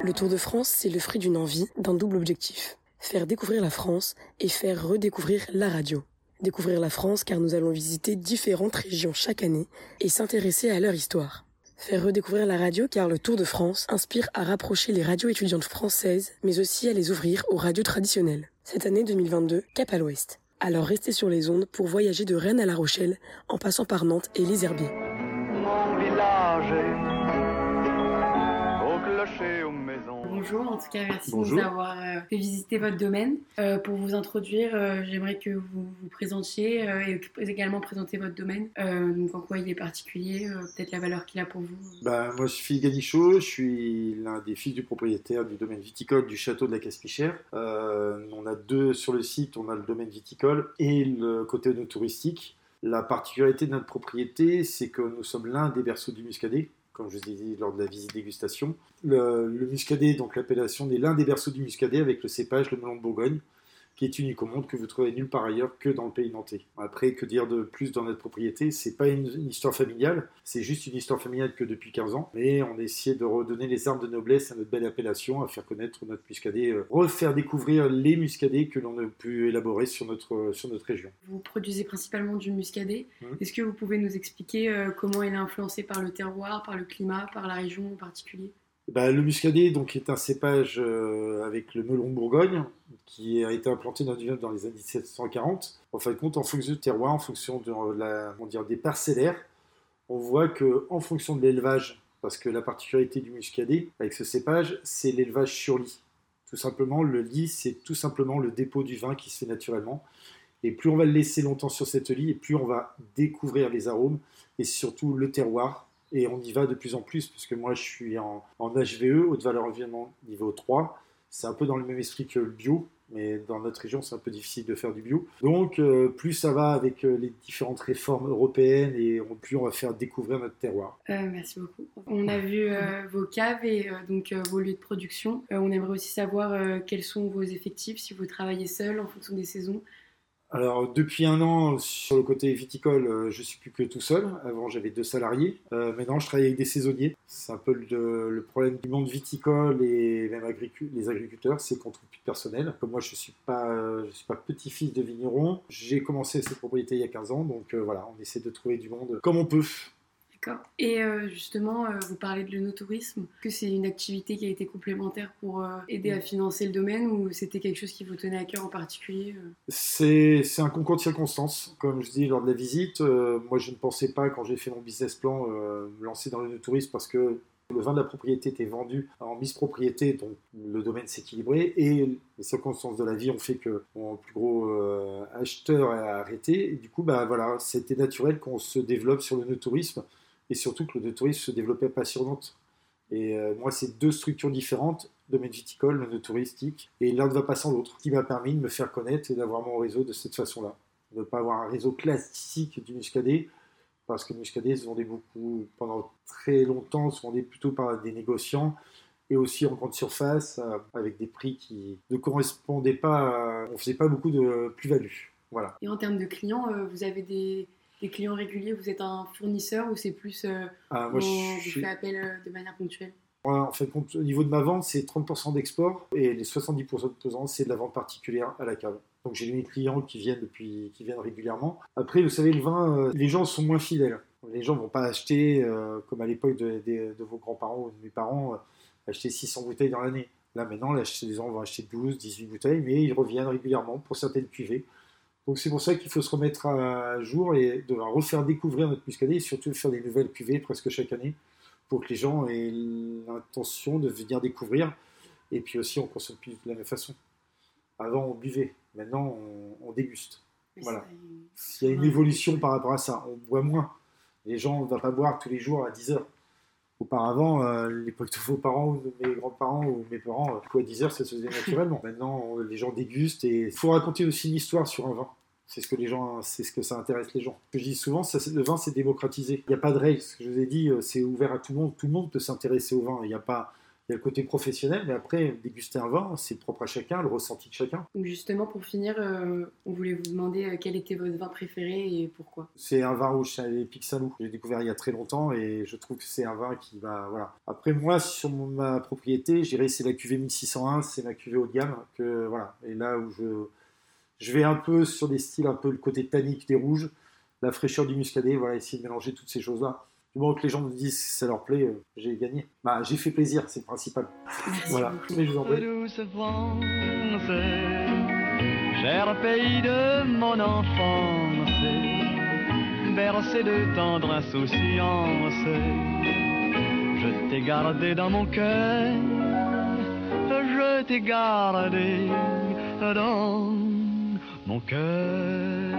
Le Tour de France, c'est le fruit d'une envie, d'un double objectif. Faire découvrir la France et faire redécouvrir la radio. Découvrir la France car nous allons visiter différentes régions chaque année et s'intéresser à leur histoire. Faire redécouvrir la radio car le Tour de France inspire à rapprocher les radios étudiantes françaises, mais aussi à les ouvrir aux radios traditionnelles. Cette année 2022, cap à l'ouest. Alors restez sur les ondes pour voyager de Rennes à La Rochelle, en passant par Nantes et les Herbiers. Bonjour, en tout cas merci Bonjour. de nous avoir euh, fait visiter votre domaine. Euh, pour vous introduire, euh, j'aimerais que vous vous présentiez et également présenter votre domaine. Donc en quoi il est particulier, peut-être la valeur qu'il a pour vous. Bah, moi, je suis Philippe Ganichot, je suis l'un des fils du propriétaire du domaine viticole du château de la Caspichère. On a deux sur le site, on a le domaine viticole et le côté touristique. La particularité de notre propriété, c'est que nous sommes l'un des berceaux du muscadet, comme je vous ai dit lors de la visite dégustation. Le, le muscadet, donc l'appellation, est l'un des berceaux du muscadet avec le cépage, le melon de Bourgogne, qui est unique au monde, que vous trouvez nulle part ailleurs que dans le pays nantais. Après, que dire de plus dans notre propriété? C'est pas une, une histoire familiale, c'est juste une histoire familiale que depuis 15 ans, mais on essaie de redonner les armes de noblesse à notre belle appellation, à faire connaître notre muscadet, euh, refaire découvrir les muscadets que l'on a pu élaborer sur notre, sur notre région. Vous produisez principalement du muscadet. Mhm. Est-ce que vous pouvez nous expliquer euh, comment il est influencé par le terroir, par le climat, par la région en particulier? Bah, le muscadet donc, est un cépage euh, avec le melon Bourgogne qui a été implanté dans, dans les années 1740. En fin de compte, en fonction du terroir, en fonction de la, on dire, des parcellaires, on voit que en fonction de l'élevage, parce que la particularité du muscadet avec ce cépage, c'est l'élevage sur lit. Tout simplement, le lit, c'est tout simplement le dépôt du vin qui se fait naturellement. Et plus on va le laisser longtemps sur cette lit, et plus on va découvrir les arômes et surtout le terroir. Et on y va de plus en plus, parce que moi je suis en, HVE, haute valeur environnement niveau 3. C'est un peu dans le même esprit que le bio, mais dans notre région c'est un peu difficile de faire du bio. Donc euh, plus ça va avec euh, les différentes réformes européennes, et plus on va faire découvrir notre terroir. Euh, merci beaucoup. On a vu vos caves et donc vos lieux de production. On aimerait aussi savoir quels sont vos effectifs, si vous travaillez seul en fonction des saisons. Alors depuis un an sur le côté viticole, euh, je suis plus que tout seul. Avant j'avais deux salariés. Euh, maintenant je travaille avec des saisonniers. C'est un peu le, problème du monde viticole et même les agriculteurs, c'est qu'on trouve plus de personnel. Comme moi je suis pas, euh, je suis pas petit-fils de vigneron. J'ai commencé cette propriété il y a 15 ans, donc voilà, on essaie de trouver du monde comme on peut. D'accord. Et euh, justement, euh, vous parlez de l'œnotourisme. Est-ce que c'est une activité qui a été complémentaire pour euh, aider à financer le domaine ou c'était quelque chose qui vous tenait à cœur en particulier C'est c'est un concours de circonstances. Comme je dis lors de la visite, moi je ne pensais pas, quand j'ai fait mon business plan, me lancer dans le tourisme parce que le vin de la propriété était vendu en mise propriété, donc le domaine s'équilibrait et les circonstances de la vie ont fait que mon plus gros euh, acheteur a arrêté. Et du coup, bah, voilà, c'était naturel qu'on se développe sur le tourisme et surtout que le tourisme se développait pas sur Nantes. Et euh, moi, c'est deux structures différentes, domaine viticole, le touristique, et l'un ne va pas sans l'autre, qui m'a permis de me faire connaître et d'avoir mon réseau de cette façon-là. Ne pas avoir un réseau classique du muscadet, parce que le muscadet se vendait beaucoup, pendant très longtemps, se vendait plutôt par des négociants, et aussi en grande surface, euh, avec des prix qui ne correspondaient pas, à- on faisait pas beaucoup de plus-value. Voilà. Et en termes de clients, euh, vous avez des, des clients réguliers Vous êtes un fournisseur ou c'est plus euh, Ah, on moi, je vous fait appel euh, de manière ponctuelle? En fait, compte, au niveau de ma vente, c'est 30% d'export et les 70% de pesant, c'est de la vente particulière à la cave. Donc j'ai mes clients qui viennent depuis, qui viennent régulièrement. Après, vous savez, le vin, euh, les gens sont moins fidèles. Les gens vont pas acheter euh, comme à l'époque de, de- de vos grands-parents ou de mes parents, acheter 600 bouteilles dans l'année. Là, maintenant, les gens vont acheter 12, 18 bouteilles, mais ils reviennent régulièrement pour certaines cuvées. Donc c'est pour ça qu'il faut se remettre à jour et de refaire découvrir notre muscadet et surtout faire des nouvelles cuvées presque chaque année pour que les gens aient l'intention de venir découvrir. Et puis aussi, on consomme plus de la même façon. Avant, on buvait. Maintenant, on, on déguste. Mais Voilà. c'est- Il y a une évolution par rapport à ça. On boit moins. Les gens ne vont pas boire tous les jours à 10 heures. Auparavant, euh, l'époque de vos parents ou de mes grands-parents ou mes parents, euh, quoi, à 10 heures, ça se faisait naturellement. Maintenant, les gens dégustent et il faut raconter aussi une histoire sur un vin. C'est ce que les gens, c'est ce que ça intéresse les gens. Ce que je dis souvent, ça, le vin, c'est démocratisé. Il n'y a pas de règles. Ce que je vous ai dit, euh, c'est ouvert à tout le monde. Tout le monde peut s'intéresser au vin. Il n'y a pas, il Il y a le côté professionnel, mais après, déguster un vin, c'est propre à chacun, le ressenti de chacun. Donc justement, pour finir, euh, on voulait vous demander euh, quel était votre vin préféré et pourquoi? C'est un vin rouge, c'est les Pic Saint-Loup. J'ai découvert il y a très longtemps et je trouve que c'est un vin qui va. Voilà. Après, moi, sur ma propriété, je dirais c'est la cuvée 1601, c'est ma cuvée haut de gamme. Que, voilà. Et là où je, je vais un peu sur des styles, un peu le côté tannique des rouges, la fraîcheur du muscadet, voilà, essayer de mélanger toutes ces choses-là. Du moment que les gens me disent que ça leur plaît, euh, j'ai gagné. Bah, j'ai fait plaisir, c'est le principal. Merci Voilà. Mais je vous en prie. Douce France, cher pays de mon enfance, bercé de tendre insouciance, je t'ai gardé dans mon cœur, je t'ai gardé dans mon cœur.